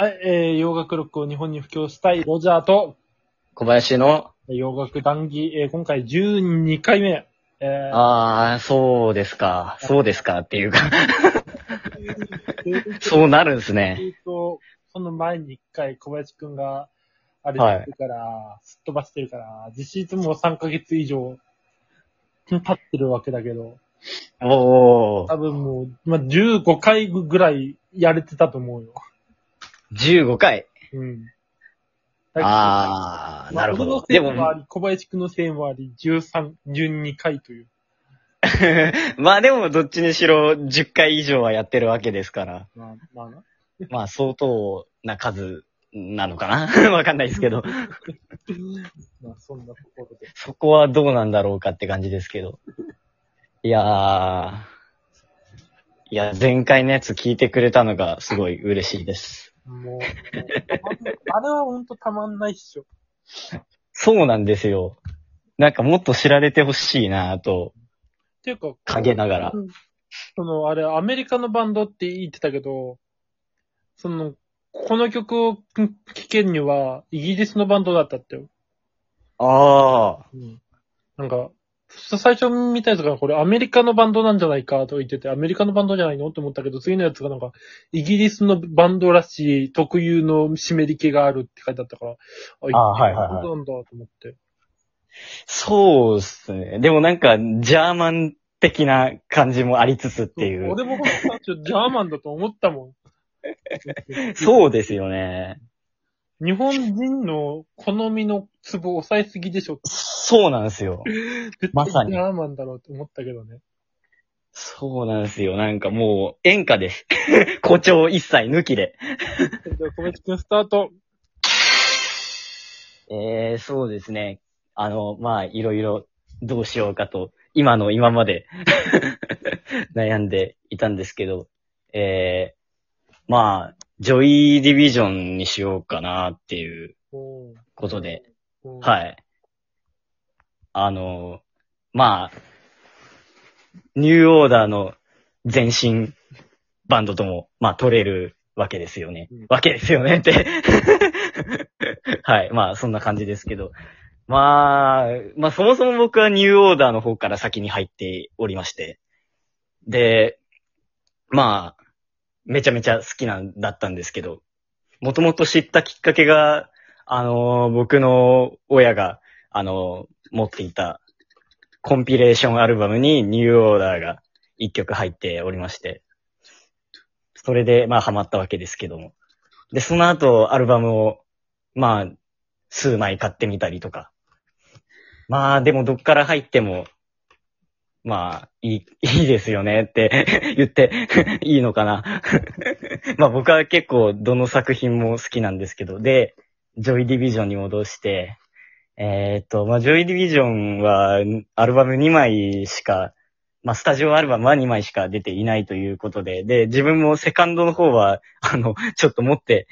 はい、えー、洋楽ロックを日本に布教したいロジャーと、小林の、洋楽談義、えー、今回12回目。えー、ああ、そうですか、そうですかっていうか、そうなるんですね。えーと、その前に1回小林くんが、あれはいしてるから、すっ飛ばしてるから、実質もう3ヶ月以上、経ってるわけだけど、おー、多分もう、まあ、15回ぐらいやれてたと思うよ。15回。うん。ああ、まあなるほど。俺でも、小林くんのせいもあり、13、12回という。まあでもどっちにしろ10回以上はやってるわけですから、まあ、まあな。まあ相当な数なのかな わかんないですけど、まあ、そんなところで。そこはどうなんだろうかって感じですけど。いやー、いや、前回のやつ聞いてくれたのがすごい嬉しいです。もう、あれはほんとたまんないっしょ。そうなんですよ。なんかもっと知られてほしいなと、っていうか、陰ながらう。んその、あれ、アメリカのバンドって言ってたけど、その、この曲を聴けるには、イギリスのバンドだったってよ。ああ、うん。なんか、最初見たやつがこれアメリカのバンドなんじゃないかと言ってて、アメリカのバンドじゃないのって思ったけど、次のやつがなんか、イギリスのバンドらしい特有の湿り気があるって書いてあったから、ああはいはいはいそうなんだと思って。そうっすね。でもなんか、ジャーマン的な感じもありつつっていう。俺もこの最初ジャーマンだと思ったもん。そうですよね。日本人の好みのツボ抑えすぎでしょ。そうなんですよ。まさにジャーマンだろうと思ったけどね。そうなんですよ。なんかもう、演歌です。誇張一切抜きで。じゃあ、小林くんスタート。えー、そうですね。あの、まあ、いろいろどうしようかと、今の今まで 悩んでいたんですけど、えー、まあ、ジョイディビジョンにしようかなっていうことで、はい。あの、まあ、ニューオーダーの前身バンドとも、まあ、取れるわけですよね。うんわけですよねって。はい。まあ、そんな感じですけど。まあ、まあ、そもそも僕はニューオーダーの方から先に入っておりまして。で、まあ、めちゃめちゃ好きなんだったんですけど、もともと知ったきっかけが、あの僕の親が、あの持っていたコンピレーションアルバムにニューオーダーが一曲入っておりまして、それで、まあ、ハマったわけですけども。で、その後、アルバムを、まあ、数枚買ってみたりとか。まあ、でもどっから入っても、まあ、いい、いいですよねって言っていいのかな。まあ僕は結構どの作品も好きなんですけど、で、ジョイディビジョンに戻して、えーっと、まあジョイディビジョンはアルバム2枚しか、まあスタジオアルバムは2枚しか出ていないということで、で、自分もセカンドの方は、あの、ちょっと持って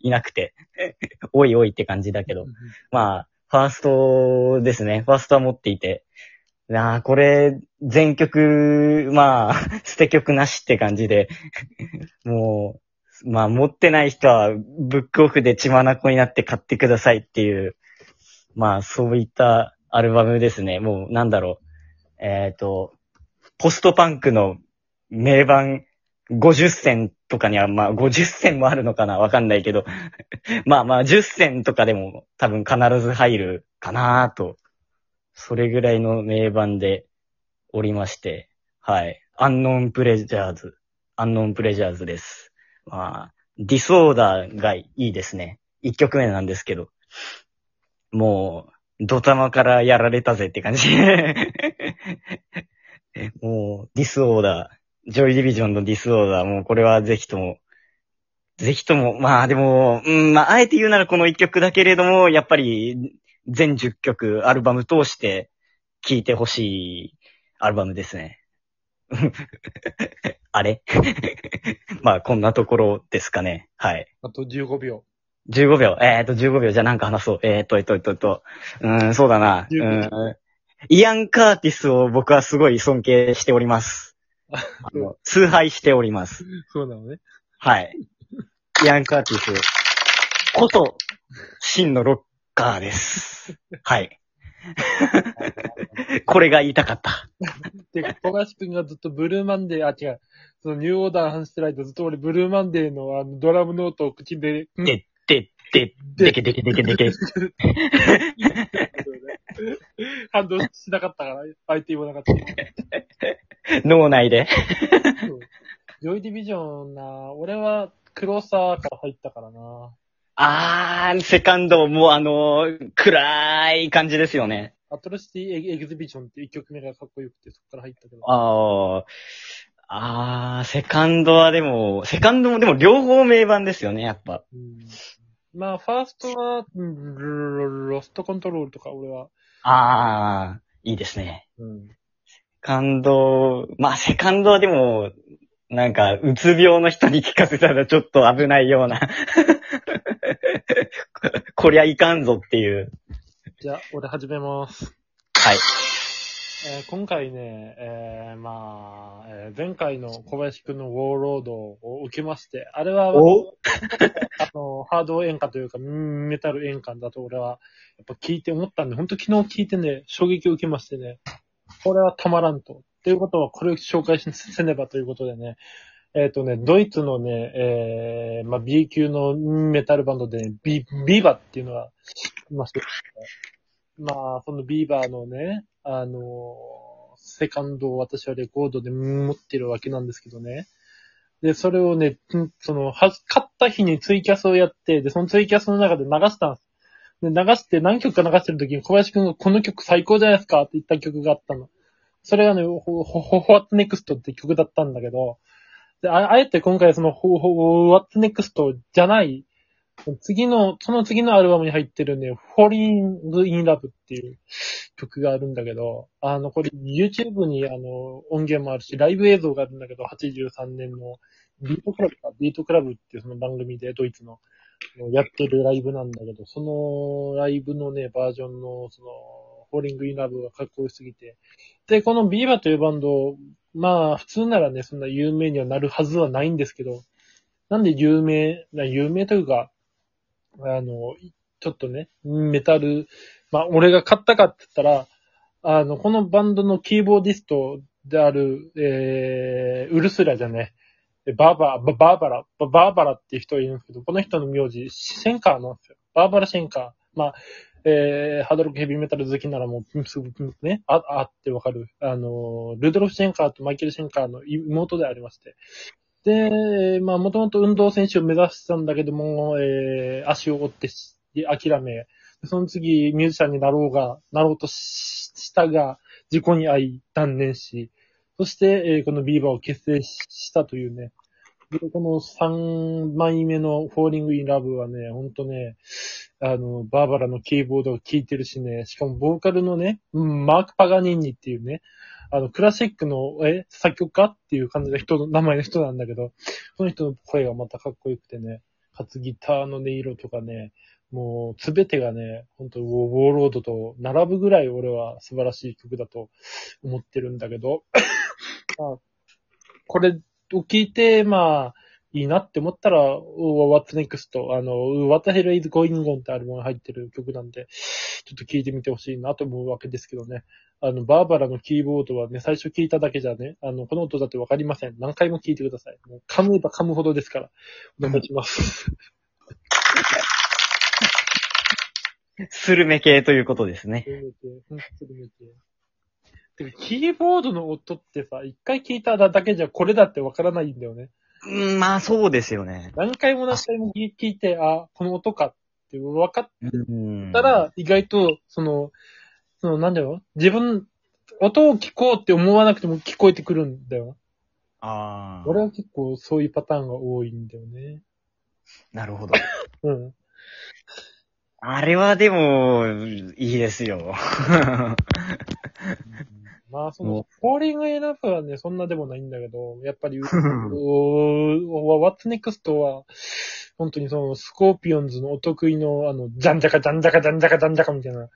いなくて、おいおいって感じだけど、まあ、ファーストですね。ファーストは持っていて。なあ、これ、全曲、まあ、捨て曲なしって感じで、もう、まあ、持ってない人は、ブックオフで血眼になって買ってくださいっていう、まあ、そういったアルバムですね。もう、なんだろう。えっ、と、ポストパンクの名盤50選とかには、まあ、50選もあるのかな？わかんないけど、ま あまあ、10選とかでも多分必ず入るかなと、それぐらいの名盤でおりまして、はい。アンノンプレジャーズ、アンノンプレジャーズです。まあ、ディスオーダーがいいですね。一曲目なんですけど、もう、ドタマからやられたぜって感じ。もう、ディスオーダー、ジョイディビジョンのディスオーダー、もうこれはぜひとも、ぜひとも、まあでも、うん、まああえて言うならこの一曲だけれども、やっぱり全10曲アルバム通して聴いてほしいアルバムですね。あれ？まあこんなところですかね。はい。あと15秒。15秒？えー、っと、15秒。じゃあなんか話そう。えー、っと、えっと、えっと、えっと。うーん、そうだな。う15ーん。イアン・カーティスを僕はすごい尊敬しております。あの崇拝しております。そうなのね。はい。ヤンクアーティスこそ、真のロッカーです。はい。これが言いたかった。で、小林くんがずっとブルーマンデー、あ、違う。そのニューオーダー話してる間ずっと俺ブルーマンデーのあのドラムノートを口で、んで、で、で、でけでけでけでけ。反応しなかったから、相手言わなかった。脳内で。そうジョイディビジョンな、俺は黒沢から入ったからな。あー、セカンド、もうあのー暗い感じですよね。アトロシティエグゼビジョンって一曲目がかっこよくてそこから入ったけど。あー、あー、セカンドはでも、セカンドもでも両方名盤ですよね、やっぱ。うんまあ、ファーストは、うんロロストコントロールとか俺は。あー、いいですね。うん。セカンド、まあ、セカンドはでも、なんか、うつ病の人に聞かせたらちょっと危ないような。こりゃいかんぞっていう。じゃあ、俺始めます。はい。えー今回ね、えーまあ、えー前回の小林くんのウォーロードを受けまして、あれは、お？あの、ハード演歌というか、うんメタル演歌だと俺は、やっぱ聞いて思ったんで、本当昨日聞いてね、衝撃を受けましてね、これはたまらんと。っていうことは、これを紹介しせねばということでね、えっ、とね、ドイツのね、えー、まあ、B 級のメタルバンドでね、ビ、ビーバっていうのがいまして、まあ、そのビーバーのね、あのセカンドを私はレコードで持ってるわけなんですけどね。で、それをね、その、は、買った日にツイキャスをやって、で、そのツイキャスの中で流したんです。で、流して何曲か流してる時に小林くんがこの曲最高じゃないですかって言った曲があったの。それがね、ほ、ほ、ほ、What's Next って曲だったんだけど、で、ああえて今回その、ほ、ほ、What's Next じゃない、次の、その次のアルバムに入ってるね、Falling in Love っていう曲があるんだけど、あの、これ YouTube にあの、音源もあるし、ライブ映像があるんだけど、83年のビートクラブか、ビートクラブっていうその番組でドイツのやってるライブなんだけど、そのライブのね、バージョンのその、Falling in Love がかっこよすぎて、で、このビーバーというバンド、まあ、普通ならね、そんな有名にはなるはずはないんですけど、なんで有名、な有名というか、あの、ちょっとね、メタル、まあ、俺が買ったかって言ったら、あの、このバンドのキーボーディストである、えー、ウルスラじゃね、バーバラ、バーバラ、バーバラっていう人がいるんですけど、この人の名字、シェンカーなんですよ。バーバラ・シェンカー。まあ、えー、ハードロックヘビーメタル好きならもう、すぐね、あ、あってわかる。あの、ルドルフ・シェンカーとマイケル・シェンカーの妹でありまして。で、まあ、もともと運動選手を目指してたんだけども、えー、足を折って諦め、その次、ミュージシャンになろうが、なろうとしたが、事故に遭い、断念し、そして、えーこのビーバーを結成したというね。この3枚目の Falling in Love はね、ほんとね、あの、バーバラのキーボードを聴いてるしね、しかもボーカルのね、うんマーク・パガニーニっていうね、あの、クラシックの、え、作曲家っていう感じの人の、名前の人なんだけど、その人の声がまたかっこよくてね、かつギターの音色とかね、もう、すべてがね、本当ウォウォーロードと並ぶぐらい俺は素晴らしい曲だと思ってるんだけど、まあ、これを聞いて、まあ、いいなって思ったら、What's Next? あの、What the Hell is Going On ってアルバムが入ってる曲なんで、ちょっと聞いてみてほしいなと思うわけですけどね。あの、バーバラのキーボードはね、最初聞いただけじゃね、あの、この音だってわかりません。何回も聞いてください。もう噛めば噛むほどですから。お願いします。スルメ系ということですね。スルメ系、スルメ系。てか、キーボードの音ってさ、一回聞いただけじゃこれだってわからないんだよね。うん、まあそうですよね。何回も何回も聞いて、あ、この音かって分かっうん。たら、意外と、その、その、なんだろう？自分、音を聞こうって思わなくても聞こえてくるんだよ。ああ。俺は結構そういうパターンが多いんだよね。なるほど。うん。あれはでも、いいですよ。まあ、そもの、フォーリングエナフはね、そんなでもないんだけど、やっぱり、おー、What's Next は、本当にその、スコーピオンズのお得意の、あの、ジャンジャカジャンジャカジャンジャカジャンジャカみたいな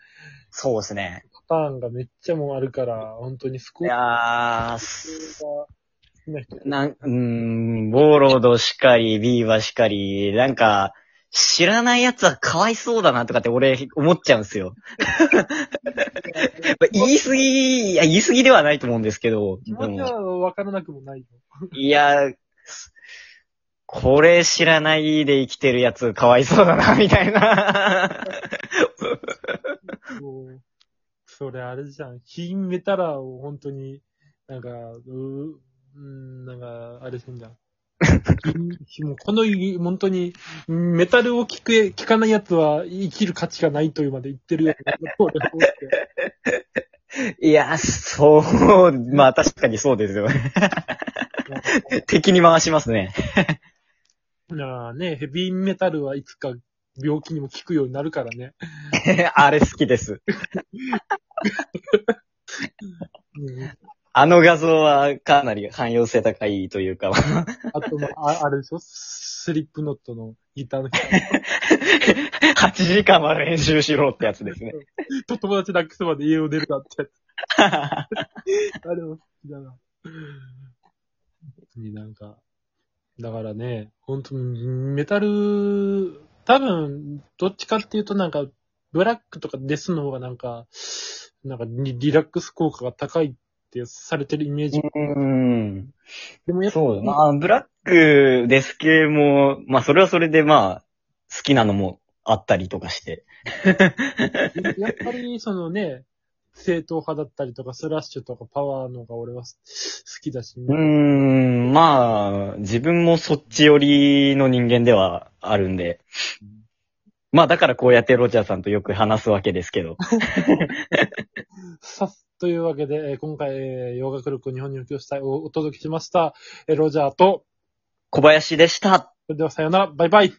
そうですね。パターンがめっちゃもうあるから、本当にスコいーピオンズが、きな人。なん、うーん、ウォーロードしかり、ビーバーしかり、なんか、知らない奴はかわいそうだなとかって俺思っちゃうんですよ。言い過ぎ、いや、言い過ぎではないと思うんですけど、気持ちはわからなくもないよ。いや、これ知らないで生きてるやつかわいそうだな、みたいな。そうそれあれじゃん。ヒンメタラーを本当に、なんか、うーうん、なんか、あれすんじゃん。もうこの、本当に、メタルを聞く、聞かない奴は生きる価値がないというまで言ってるよいや、そう、まあ確かにそうですよね。敵に回しますね。な あね、ヘビーメタルはいつか病気にも効くようになるからね。あれ好きです。うんあの画像はかなり汎用性高いというか、あと、まあ、ああれでしょ？スリップノットのギターの人。8時間は練習しろってやつですね。と友達なくすまで家を出るなってやつ。あれも好きだな。になんか、だからね、本当にメタル、多分、どっちかっていうとなんか、ブラックとかデスの方がなんか、なんかリリラックス効果が高いってされてるイメージ。うん。でもやっぱ、そうだな。ブラックです系も、まあそれはそれでまあ、好きなのもあったりとかして。やっぱりそのね、正統派だったりとか、スラッシュとかパワーのが俺は好きだし、うーん、まあ、自分もそっち寄りの人間ではあるんで。まあだからこうやってロジャーさんとよく話すわけですけど。さ っというわけで、えー今回、えー洋楽力日本に普及したいをお届けしました。えーロジャーと、小林でした。それではさようなら、バイバイ。